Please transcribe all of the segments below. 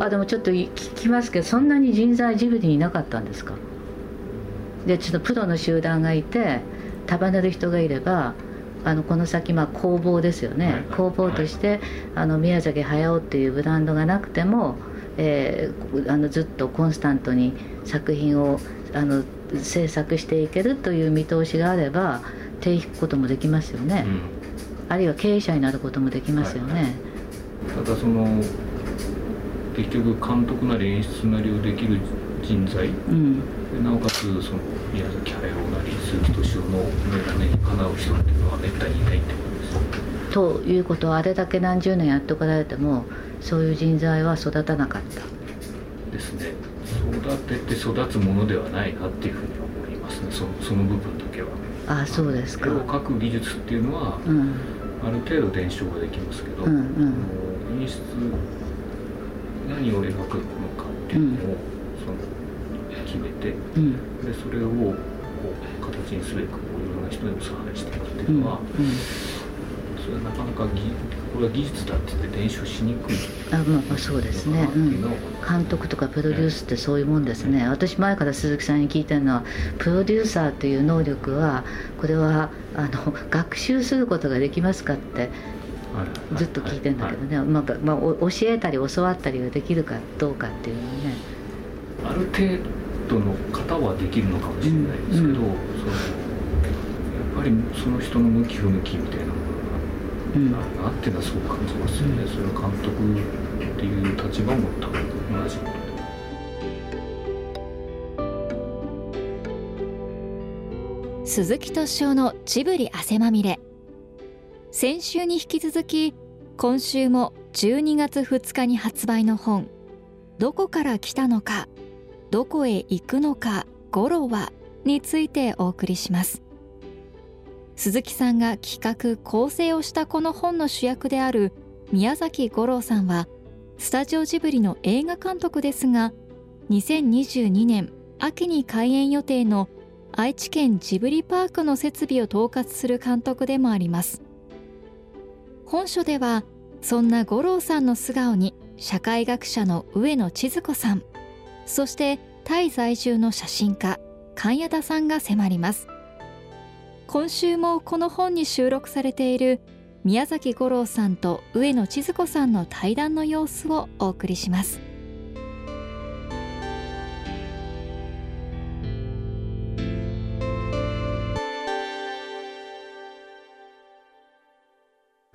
あでもちょっと聞きますけどそんなに人材ジブリにいなかったんですか？でちょっとプロの集団がいて束ねる人がいればあのこの先まあ工房ですよね、はい、工房として、はい、あの宮崎駿っていうブランドがなくても、えー、あのずっとコンスタントに作品をあの制作していけるという見通しがあれば手引くこともできますよね、うん、あるいは経営者になることもできますよね、はいはい、ただその結局監督なり演出なりをできる人材、うん、なおかつその宮崎駿なり鈴木敏夫の眼鏡にかなう人っていうのはめったにいないってことです。ということはあれだけ何十年やってこられてもそういう人材は育たなかった。ですね。育てて育つものではないなっていうふうに思いますね。そその部分だけは。ああそうですか。絵を描く技術っていうのは、うん、ある程度伝承はできますけど、うんうん、演出何を描くのかっていうのを、うん決めて、うん、でそれをこう形にすべくいろんな人にも差配していくっていうのは、それはなかなかぎこれは技術だって言って伝承しにくい。あ、まあ、まあそうですね、うん、監督とかプロデュースってそういうもんですね、私前から鈴木さんに聞いたのはプロデューサーという能力はこれはあの学習することができますかってずっと聞いてんだけどね、まあまあ、教えたり教わったりができるかどうかっていうのね。ある程度トの方はできるのかもしれないですけど、うん、そのやっぱりその人の向き不向きみたいなものがあるなっていうのはすごく感じますよね、うん、それは監督っていう立場も多分同じ。こと鈴木敏夫のジブリ汗まみれ先週に引き続き今週も12月2日に発売の本「どこから来たのかどこへ行くのかゴロはについてお送りします。鈴木さんが企画構成をしたこの本の主役である宮崎五郎さんはスタジオジブリの映画監督ですが2022年秋に開園予定の愛知県ジブリパークの設備を統括する監督でもあります。本書ではそんな五郎さんの素顔に社会学者の上野千鶴子さんそしてタイ在住の写真家神谷田さんが迫ります。今週もこの本に収録されている宮崎五郎さんと上野千鶴子さんの対談の様子をお送りします。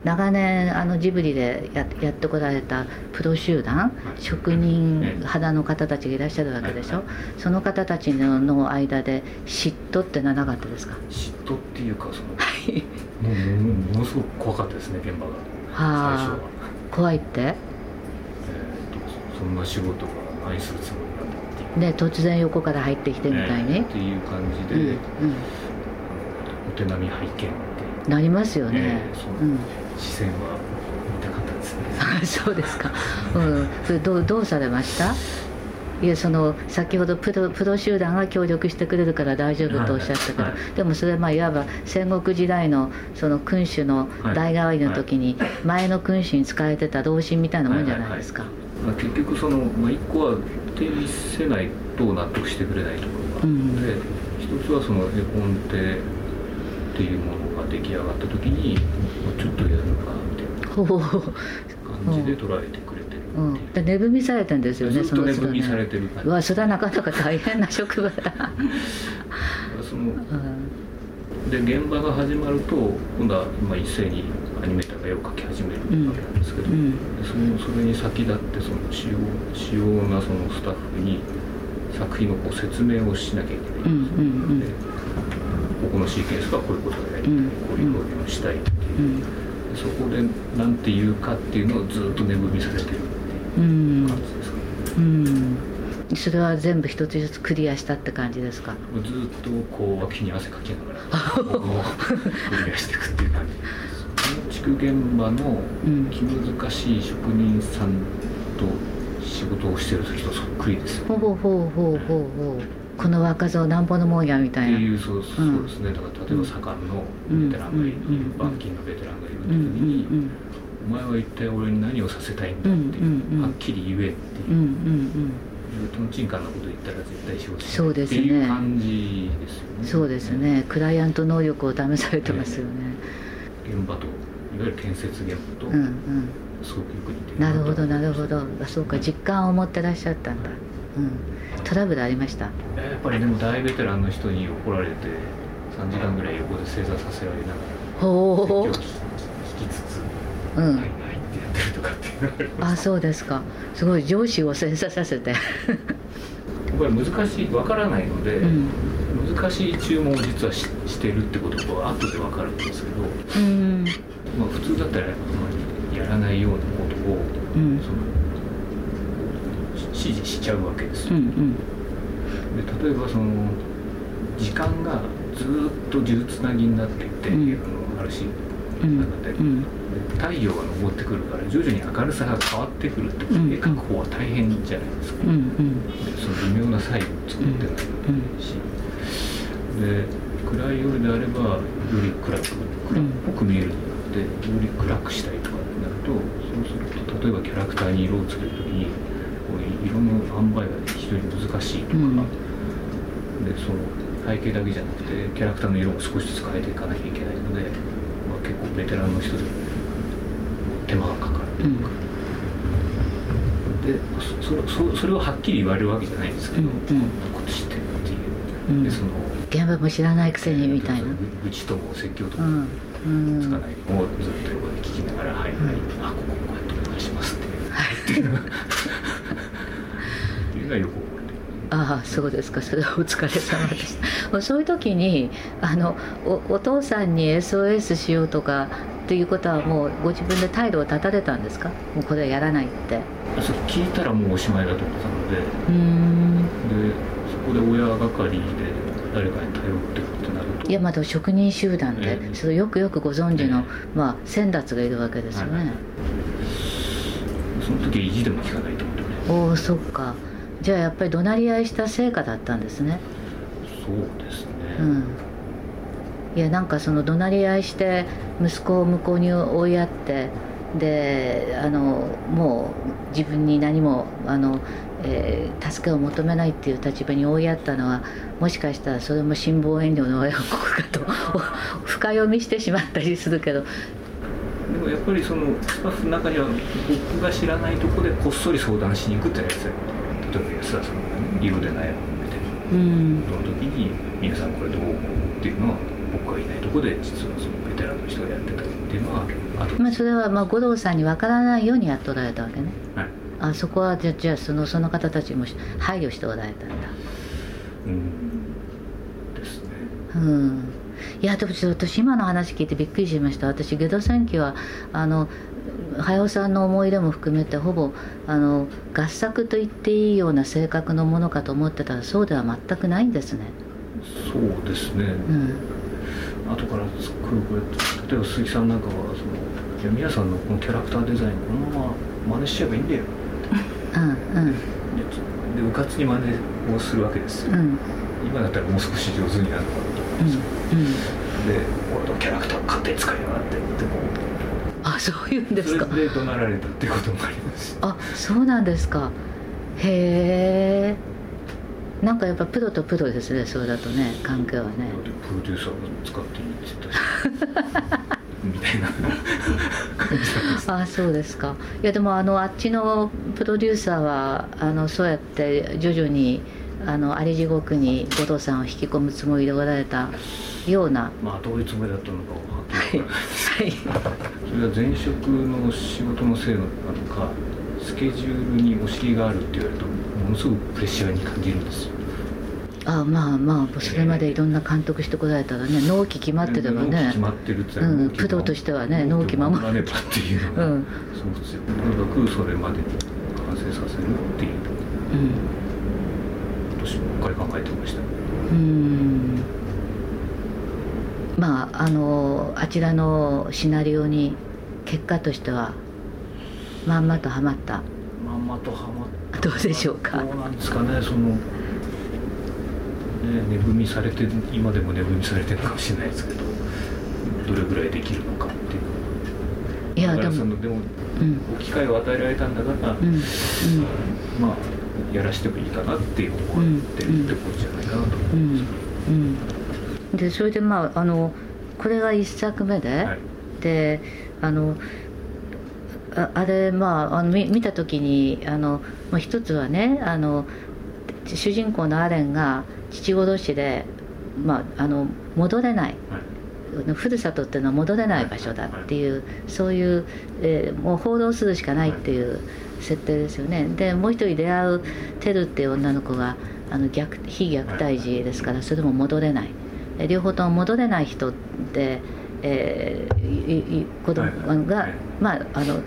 長年あのジブリでややってこられたプロ集団職人肌の方たちがいらっしゃるわけでしょ？その方たちのの間で嫉妬ってのはなかったですか？嫉妬っていうかその、はい、もうものすごく怖かったですね現場が、はあ、最初は怖いって、えーと、そんな仕事が何するつもりなんだっていう。ね突然横から入ってきてみたいに、ね、っていう感じで、うんうん、お手並み拝見ってなりますよね、えー、うん視線は見たかったですね。そうですか、うん、それどうどうされました？いやその先ほどプロプロ集団が協力してくれるから大丈夫とおっしゃったけど、はい。はい、でもそれまあいわば戦国時代のその君主の代替わりの時に前の君主に使えてた同心みたいなもんじゃないですか、まあ、結局その、まあ、一個は手にせないと納得してくれないところがあるので、うん、一つはその絵本手っていうものが出来上がった時にちょっとやるのかなみたいな感じで捉えてくれてるう。ん、で値踏みされてるんですよねその値踏みされてる感じ。わそれはなかなか大変な職場だ。その、うん、で現場が始まると今度は今一斉にアニメーターが絵を描き始めるわけなんですけど、うん、そのそれに先立ってその主要主要なそのスタッフに作品のこう説明をしなきゃいけないんですよ、うんうんうんここのシーケンスはこういうことがやりたい、うん、こういう表現をしたいっていう、うん、そこで何て言うかっていうのをずっと眠みされてるっていう感じですか？ね、うん、それは全部一つずつクリアしたって感じですか？ずっとこう脇に汗かきながら クリアしていくっていう感じ建築現場の気難しい職人さんと仕事をしてる時とそっくりですよ、ね、ほうほうほうほうほうこの若造なんぼのもんやみたいな。いうそうそうですね、だから例えば盛んのベテランがいる、板金のベテランがいる時に、お前は一体俺に何をさせたいんだっていう,、うん。うん。うん、はっきり言えっていう,、うん。うん。うん。とんちんかなこと言ったら絶対仕事しないっていう感じですよね。そうですね。クライアント能力を試されてますよね、えー、現場といわゆる建設現場と、うんうん。すごくよく似てるなるほどなるほど。そうか。実感を持ってらっしゃったんだ、うん、トラブルありました？やっぱりでも大ベテランの人に怒られて3時間ぐらい横で正座させられながらほう。引きつつ「うん、はいはい」ってやってるとかっていうのがああそうですか。すごい上司を正座させて。やっぱり難しい分からないので、うん、難しい注文を実はししてるってことは後で分かるんですけど、うん、まあ普通だったらやらないようなことを、うん、その指示しちゃうわけです、うんうん、で例えばその時間がずっと数珠つなぎになっていて、うん、あのあるしなので、うん、太陽が昇ってくるから徐々に明るさが変わってくるってことで、描く方は大変じゃないですか、うんうん、その微妙な差異を作ってないし、で暗い夜であればより暗く暗っぽく見えるになってより暗くしたいとかってなるとそうすると例えばキャラクターに色をつける時にこう色の塩梅が非常に難しいとか、でその背景だけじゃなくてキャラクターの色も少しずつ変えていかなきゃいけないので、まあ、結構ベテランの人でも手間がかかるというか、うん、でそそそれをはっきり言われるわけじゃないんですけど、うん、こん。なこと知ってるっていう、でその現場も知らないくせにみたいな。愚痴とも説教ともつかないのをずっと横で聞きながら「はいはい、あこここうやってお願いします」ってはい、っていうのがよくああそうですか。それはお疲れ様でした。そういう時にあのおお父さんに SOS しようとかっていうことはもうご自分で態度を立たれたんですか？もうこれはやらないって。それ聞いたらもうおしまいだと思ったので。うん。でそこで親係で誰かに頼ってってなると。いやまだ職人集団で、えー、それよくよくご存知の、えー、まあ、先達がいるわけですよね、はい、その時は意地でも聞かないと思ってね。おおそっかじゃあやっぱり怒鳴り合いした成果だったんですね。そうですね。うん。いやなんかその怒鳴り合いして息子を向こうに追いやってであのもう自分に何もあの、えー、助けを求めないっていう立場に追いやったのはもしかしたらそれも辛抱遠慮の親子かと深読みしてしまったりするけど。でもやっぱりそのスタッフの中には僕が知らないとこでこっそり相談しに行くってやつ例えば安田さんがね色で悩んでて、うん、その時に「皆さんこれどう思う?」っていうのは僕がいないとこで実はそのベテランの人がやってたっていうのはまあそれはまあ五郎さんに分からないようにやっておられたわけね、はい、あそこはじゃじゃあそのその方たちも配慮しておられたんだ。うん。ですね。うん。いやでも私今の話聞いてびっくりしました。私下戸戦記はあの早尾さんの思い出も含めてほぼあの合作と言っていいような性格のものかと思ってたらそうでは全くないんですね。そうですね、うん、後から作るこれ例えば鈴木さんなんかはそのいや皆さんのこのキャラクターデザインこのまま真似しちゃえばいいんだよ。ってうんうん。でうかつに真似をするわけです。よ、うん、今だったらもう少し上手になるのかなと思うんですよ、うんうん、で俺のキャラクター勝手に使いやがってでもあそういうんですか。で怒鳴られたってこともあります。あそうなんですか。へえ。んかやっぱプロとプロですねそれだとね関係はね。プロデューサーが使っていいって言った みたいな。あそうですか。いやでもあのあっちのプロデューサーはあのそうやって徐々にあのあり地獄に後藤さんを引き込むつもりでおられたような。まあどういうつもりだったのかははい、それは前職の仕事のせいなのかスケジュールにお尻があるって言われるとものすごくプレッシャーに感じるんですよ。ああまあまあそれまでいろんな監督してこられたらね納期決まってればね。決まってるってうん、プロとしてはね納期守らねばっていう。のが、うん、そうですよ。とにかくそれまでに完成させるっていう、うん、私ばっかり考えてました。うんまああのあちらのシナリオに結果としてはまんまとはまった。まんまとはまった。どうでしょうか？どうなんですかねそのね値踏みされて今でも値踏みされてるかもしれないですけどどれぐらいできるのかっていう。いやでもでも、うん、機会を与えられたんだから、うんうん、まあやらしてもいいかなって思ってるってことじゃないかなと思います、うんでそれでまああのこれが1作目で、はい、であのああれまああの見見た時にあの、まあ、一つはねあの主人公のアレンが父殺しで、まあ、あの戻れない、はい、ふるさとっていうのは戻れない場所だっていう、そういう、えー、もう報道するしかないっていう設定ですよね。でもう一人出会うテルっていう女の子があの虐非虐待児ですからそれも戻れない両方とも戻れない人でえー、子供が、はい、まああの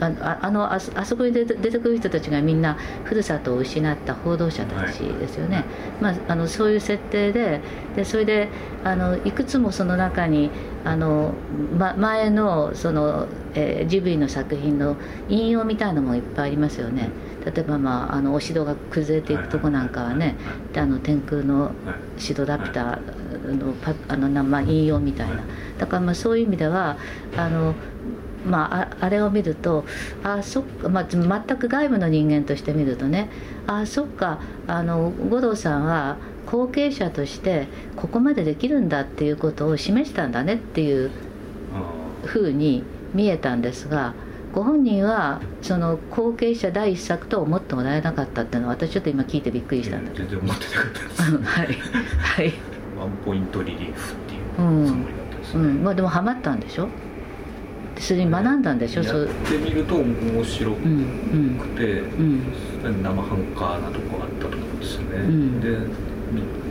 ああのあそこに出てくる人たちがみんなふるさとを失った報道者たちですよね、はい、まあ、あのそういう設定ででそれであのいくつもその中にあの、ま、前のその、えー、ジブリの作品の引用みたいなのもいっぱいありますよね。例えば、まあ、あのお城が崩れていくとこなんかはね、あの天空の城ラピュタのパあの、まあ、引用みたいな。だからまあそういう意味ではあのまあ、あれを見るとあそっか、まあ、全く外部の人間として見るとねあそっかあの五郎さんは後継者としてここまでできるんだっていうことを示したんだねっていうふうに見えたんですがご本人はその後継者第一作と思ってもらえなかったっていうのは私ちょっと今聞いてびっくりしたんだけど。全然思ってなかったです。はい。はいワンポイントリリーフっていうつもりだうん、まあでもハマったんでしょ？それに学んだんでしょ、やってみると面白くて、うん。うん、生半可なとこあったと思うんですよね、うん、で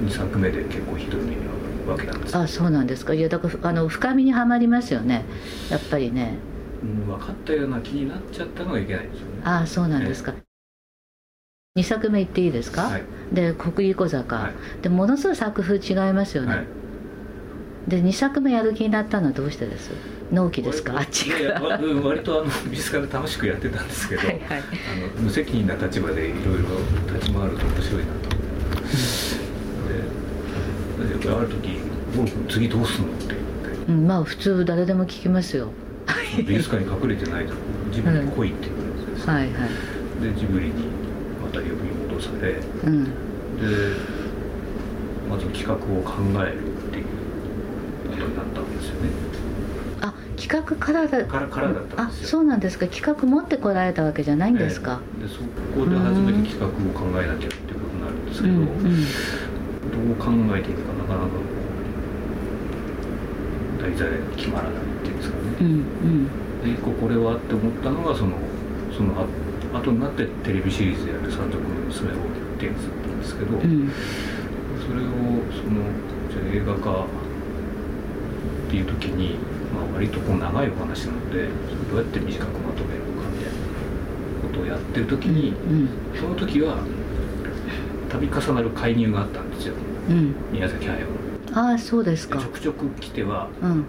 2作目で結構ひどい目に遭うわけなんですあそうなんですか？いやだからあの深みにはまりますよね。やっぱりね、うん、分かったような気になっちゃったのがいけないんですよね。ああそうなんですか、2作目いっていいですか、はい、で国立小坂、はい、でものすごい作風違いますよね、はい。で2作目やる気になったのはどうしてです？納期ですか？あっちが割とあの美術館で楽しくやってたんですけどはい、あの無責任な立場でいろいろ立ち回ると面白いなと。思って、うん、である時「僕次どうすんの?」って言って、うん、まあ普通誰でも聞きますよ。美術館に隠れてないとジブリに来いって言われてです、ね、はいはい。でジブリにまた呼び戻され、うん、でまず企画を考えることになったわけですよね。あ企画からだ。からからだったんですよ。あそうなんですか。企画持ってこられたわけじゃないんですか、えー、でそこで初めて企画を考えなきゃっていうことになるんですけど、うんうん、どう考えていいのかなかなか題材が決まらないっていうんですかね、うんうん、で一個これはって思ったのがそのそのあ後になってテレビシリーズでやる「山賊の娘を」ってやつだったんですけど、うん、それをそのじゃ映画化っていう時に、まあ、割とこう長いお話なのでどうやって短くまとめるのかみたいなことをやってる時に、うん、その時は度重なる介入があったんですよ、うん、宮崎駿の。ああそうですか。ちょくちょく来ては、うん、あの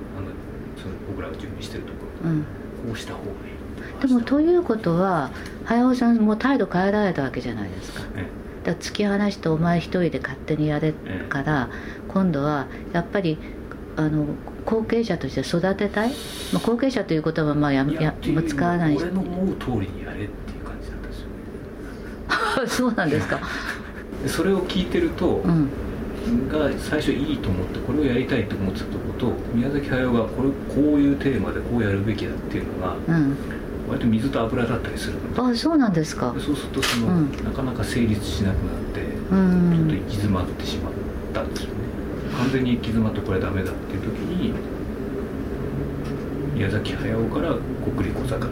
その僕らが準備してるところ、うん、こうした方がいいでもということは駿さんも態度変えられたわけじゃないですか。ねだ突き放してお前一人で勝手にやれから、今度はやっぱりあの後継者として育てたい、まあ、後継者という言葉はまあやや使わない俺の思う通りにやれっていう感じだったんですよね。そうなんですか。それを聞いてると、うん、が最初いいと思ってこれをやりたいと思ってたとこと宮崎駿がこれこういうテーマでこうやるべきだっていうのが、うん、割と水と油だったりするあそうなんですか。そうするとその、うん、なかなか成立しなくなって、うん、ちょっと行き詰まってしまったんですよね。完全に行き詰まってこれはダメだっていう時に宮崎駿から国立小坂を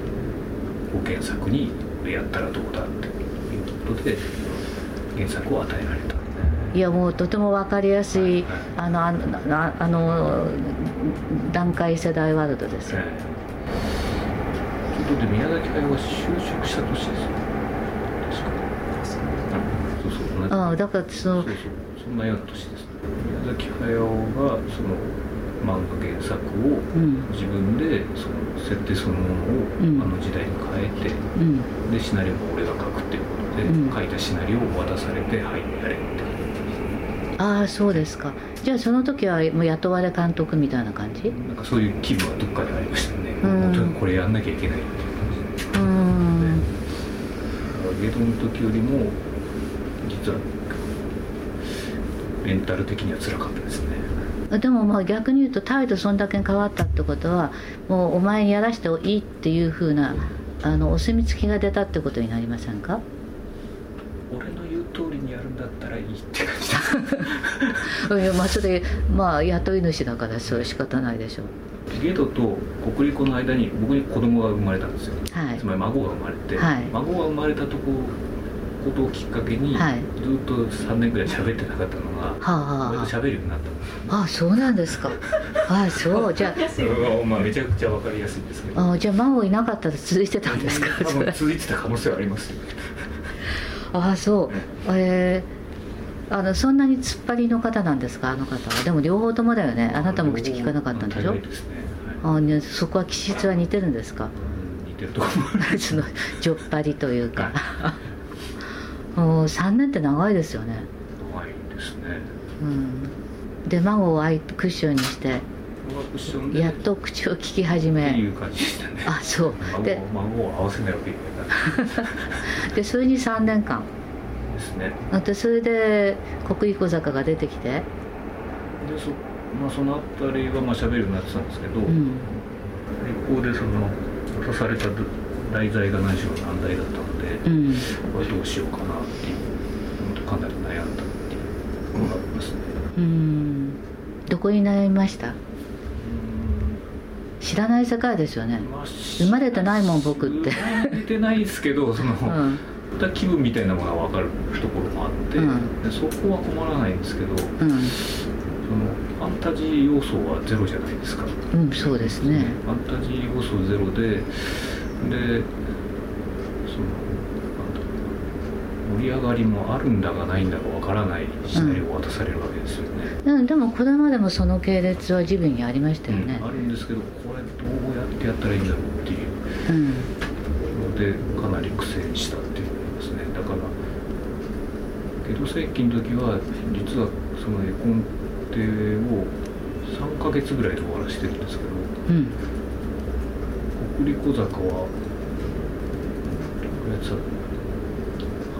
原作にやったらどうだっていうことで原作を与えられた。いやもうとても分かりやすい、はい。はい、あのあのあの段階世代ワールドですよ、はい、ことで宮崎駿は就職した年ですよ。確かそうそうああだからそのそうそうそんなような年です宮崎駿がその漫画原作を自分でその設定そのものをあの時代に変えて、うん、でシナリオも俺が書くっていうことで、うん、書いたシナリオを渡されて「はいやれ」ってああそうですかじゃあその時はもう雇われ監督みたいな感じ？なんかそういう気分はどっかでありましたね。もうとにかくこれやんなきゃいけないっていう。感じうん。ゲドの時よりも実はメンタル的には辛かったですね。でもまあ逆に言うと態度そんだけ変わったってことはもうお前にやらしていいっていうふうなあのお墨付きが出たってことになりませんか？にやるんだったらいいって感じ。い やまあそれまあ雇い主だからそれ仕方ないでしょう。ゲドと国立の間に僕に子供が生まれたんですよ、はい、つまり孫が生まれて、はい、孫が生まれたとこことをきっかけに、はい、ずっと3年ぐらい喋ってなかったのが、はあはあ、喋るようになったんです、ね、あそうなんですか。あそうじゃあ。まあめちゃくちゃ分かりやすいんですけど。あじゃあ孫いなかったら続いてたんですか。続いてた可能性はありますよあそう、えー、あのそんなに突っ張りの方なんですか？あの方は。でも両方ともだよね。あなたも口聞かなかったんでしょ、ですねあね、そこは気質は似てるんですか？似てると思う そのじょっぱりというか。もう3年って長いですよね。長いですね。うん。で孫をクッションにしてやっと口を聞き始め。っていう感じでしたね。あそう。で孫を合わせないわけにはいかない。でそれに3年間。ですね。でそれで国立小坂が出てきて？でそまあ、その辺りはまあ喋るようになってたんですけど、うん、一方でその渡された題材が何しろ難題だったので、うん、これどうしようかなっていうかなり悩んだっていうのがありますね。うん。どこに悩みました？知らない世界ですよね、まあ、生まれてないもん僕って。生まれてないですけどその、うん。気分みたいなものが分かるところもあって、うん、でそこは困らないんですけど、うん。ファンタジー要素はゼロじゃないですか。うんそうですね。ファンタジー要素ゼロででその盛り上がりもあるんだかないんだかわからないシナリオを渡されるわけですよね、うん、でもこれまでもその系列はジブリにありましたよね、うん、あるんですけどこれどうやってやったらいいんだろうっていう。のでかなり苦戦したっていうことですね。だから江戸世紀の時は実はその絵コン定を3か月ぐらいで終わらせてるんですけど、うん、国立小坂はやつは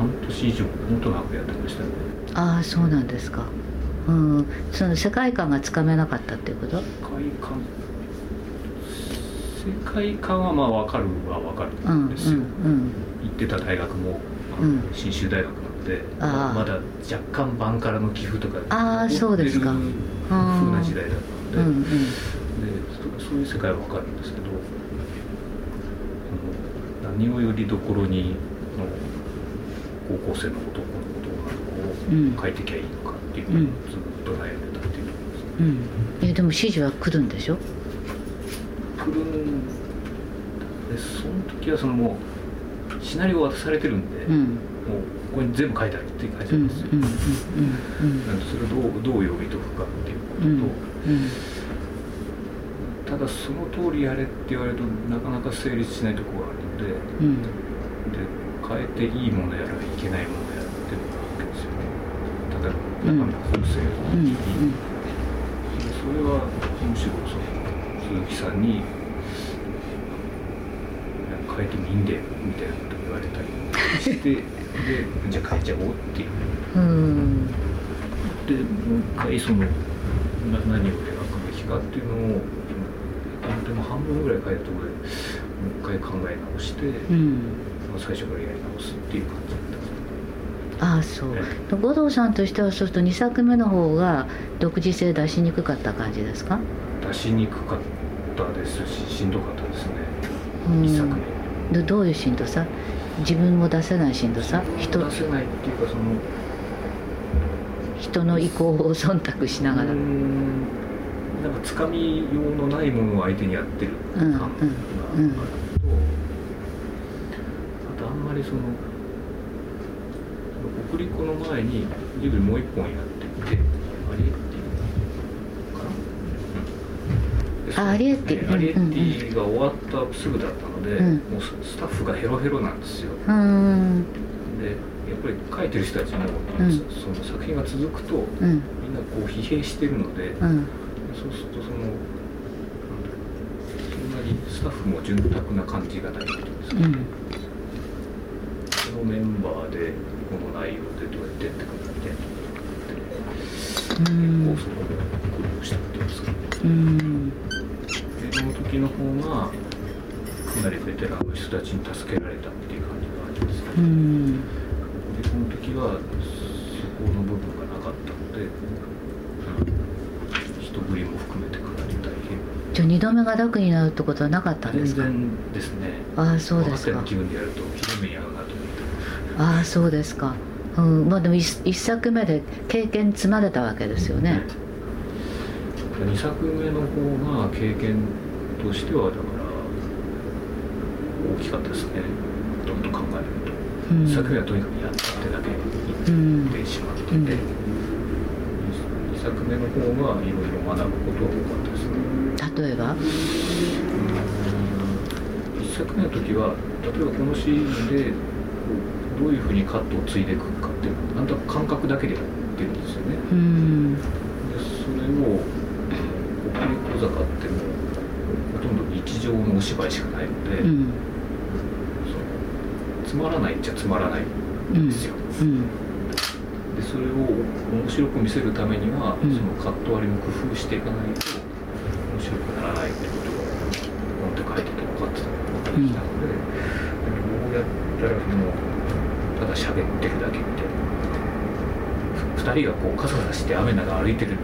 半年以上もっと長くやってましたね。ああそうなんですか。うんその世界観がつかめなかったっていうこと？世界観世界観はまあ分かるは分かるんですよ、うんうんうん、行ってた大学も、信州大学でまだ若干バンカラの寄付とかああそうですか。風な時代だったのでうんうん、でそういう世界は分かるんですけど何をよりどころにの高校生の男のことなのを書いてきゃいいのかっていうのをずっと悩んでたっていうところですね、うん、えでも指示は来るんでしょ？来るんでその時はそのもうシナリオ渡されてるんで、うん、もうここに全部書いてあるっていう感じなんですよ。それをどうどう読み解くかっていうこと。と、ただその通りやれって言われるとなかなか成立しないところがあるので、で変えていいものやらいけないものやらっていうのがあるわけですよね。例えば中身の構成をに、それはむしろその鈴木さんに変えてもいいんだよみたいなこと言われたりして。でじゃあ変えちゃおうっていう、うん、でもう一回そのな何を描くべきかっていうのをでも半分ぐらい書いたところでもう一回考え直して、うん、最初からやり直すっていう感じああそう、五郎さんとしてはそうすると2作目の方が独自性出しにくかった感じですか？出しにくかったですししんどかったですね、うん、1作目。どういうしんどさ？自分も出せないしんどさ？人出せないっていうかその人の意向を忖度しながら。なんかつかみようのないものを相手にやってる感があると、うんうん、あとあんまりその送り子の前にジブリもう一本やっててアリエッティ、アリエッティが終わったすぐだったので、うん、もうスタッフがヘロヘロなんですよ、うん、でやっぱり書いてる人たちも、うん、その作品が続くと、みんなこう疲弊してるので、そうするとそのそんなににスタッフも潤沢な感じがないんですか、うん、このメンバーでこの内容でどうやってやっていくかみたいな結構その苦労したっていうんですかね。うんその時の方がかなりベテランの人たちに助けられたっていう感じがありますね。うんでその時はそこの部分がなかったので、人振りも含めてかなり大変。じゃあ2度目が楽になるってことはなかったんですか？全然ですね。ああそうですか。気分でやるとひどめに合うなと。ああそうですか。うん、まあでも 1, 1作目で経験積まれたわけですよね。2作目の方が経験としてはだから大きかったですね。どんどん考えると、うん、1作目はとにかくやったってだけに言ってしまってて、うん、2作目の方がいろいろ学ぶことは多かったですね。例えば、うん、1作目の時は例えばこのシーンでどういうふうにカットを継いでいくかっていうのなんとなく感覚だけでやってるんですよね。うんでそれを「奥小坂」ってもうほとんど日常のお芝居しかないので、うん、そのつまらないっちゃつまらないんですよ。うん、でそれを面白く見せるためには、そのカット割りも工夫していかないと面白くならないってことが本って書いてて分かってたので、どうやったらその。ただ喋ってるだけみたいな。2人がこう傘さして雨の中歩いてるっ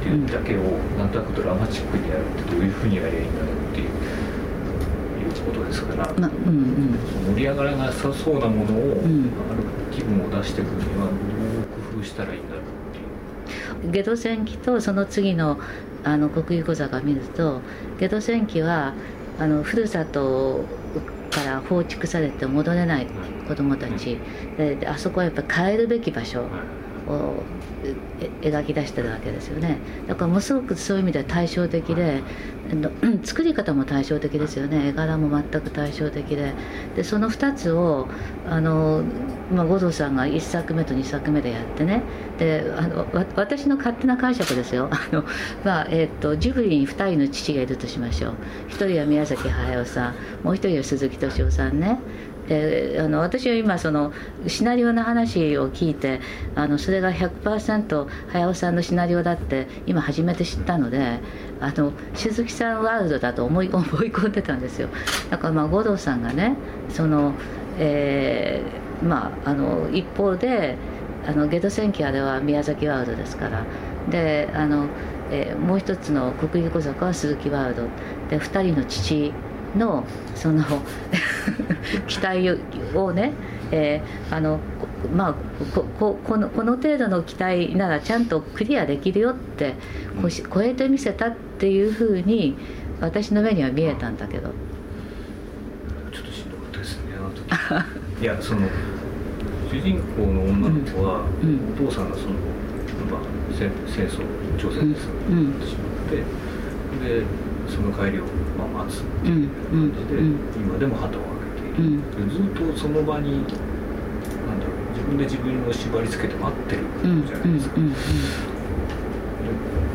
ていうだけをなんとなくドラマチックにやるってどういうふうにやりゃいいんだろうっていうことですから、まうんうん、盛り上がらなさそうなものを、うん、ある気分を出していくにはどう工夫したらいいんだろうっていう。ゲド戦記とその次のあの国有小座が見るとゲド戦記はあのふるさとから放逐されて戻れない子どもたち。であそこはやっぱり帰るべき場所を描き出してるわけですよね。だからものすごくそういう意味では対照的で 作り方も対照的ですよね。絵柄も全く対照的で。でその2つをあの、まあ、五道さんが1作目と2作目でやってね。であの私の勝手な解釈ですよ。あの、まあえーと、ジブリに2人の父がいるとしましょう。1人は宮崎駿さん。もう1人は鈴木敏夫さんね。であの私は今そのシナリオの話を聞いてあのそれが100%早尾さんのシナリオだって今初めて知ったのであの鈴木さんワールドだと思い 思い込んでたんですよ。だからまあ五郎さんがねその、えー、まああの一方であのゲド戦記あれは宮崎ワールドですから。であの、えー、もう一つの国技小坂は鈴木ワールド。で2人の父のその 期待をね、えー、あのまあこのこの程度の期待ならちゃんとクリアできるよってこ超えてみせたっていうふうに私の目には見えたんだけど。ちょっとしんどかったですねあの時。いやその主人公の女の子は、うん、お父さんがその、まあ、戦戦争朝鮮戦争になってしまって、うん、でその帰りをまあ待つっていう感じで、今でも旗を上げている、ずっとその場になんだろう自分で自分を縛り付けて待ってるじゃないですか。で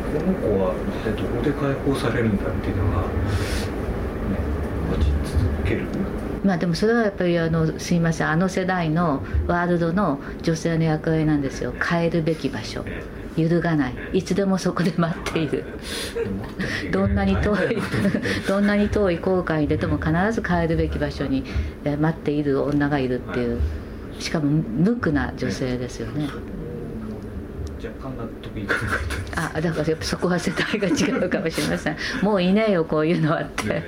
この子は一体どこで解放されるんだっていうのが、ね、待ち続ける。まあでもそれはやっぱりあのすいませんあの世代のワールドの女性の役割なんですよ変えるべき場所。揺るがない。いつでもそこで待っている。どんなに遠い どんなに遠い航海に出ても必ず帰るべき場所に待っている女がいるっていう。しかも無垢な女性ですよね。あだからやっぱそこは世代が違うかもしれません。もういねえよこういうのはって。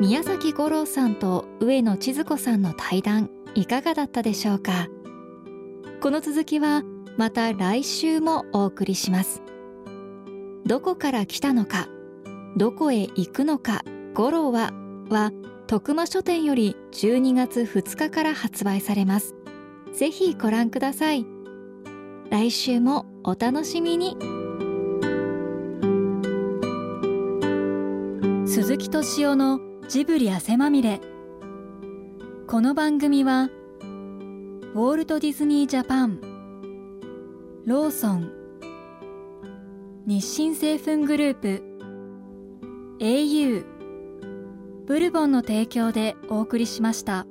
宮崎五郎さんと上野千鶴子さんの対談いかがだったでしょうか？この続きはまた来週もお送りします。どこから来たのかどこへ行くのか五郎はは徳間書店より12月2日から発売されます。ぜひご覧ください。来週もお楽しみに。鈴木敏夫のジブリ汗まみれこの番組はウォルト・ディズニー・ジャパンローソン日清製粉グループ au ブルボンの提供でお送りしました。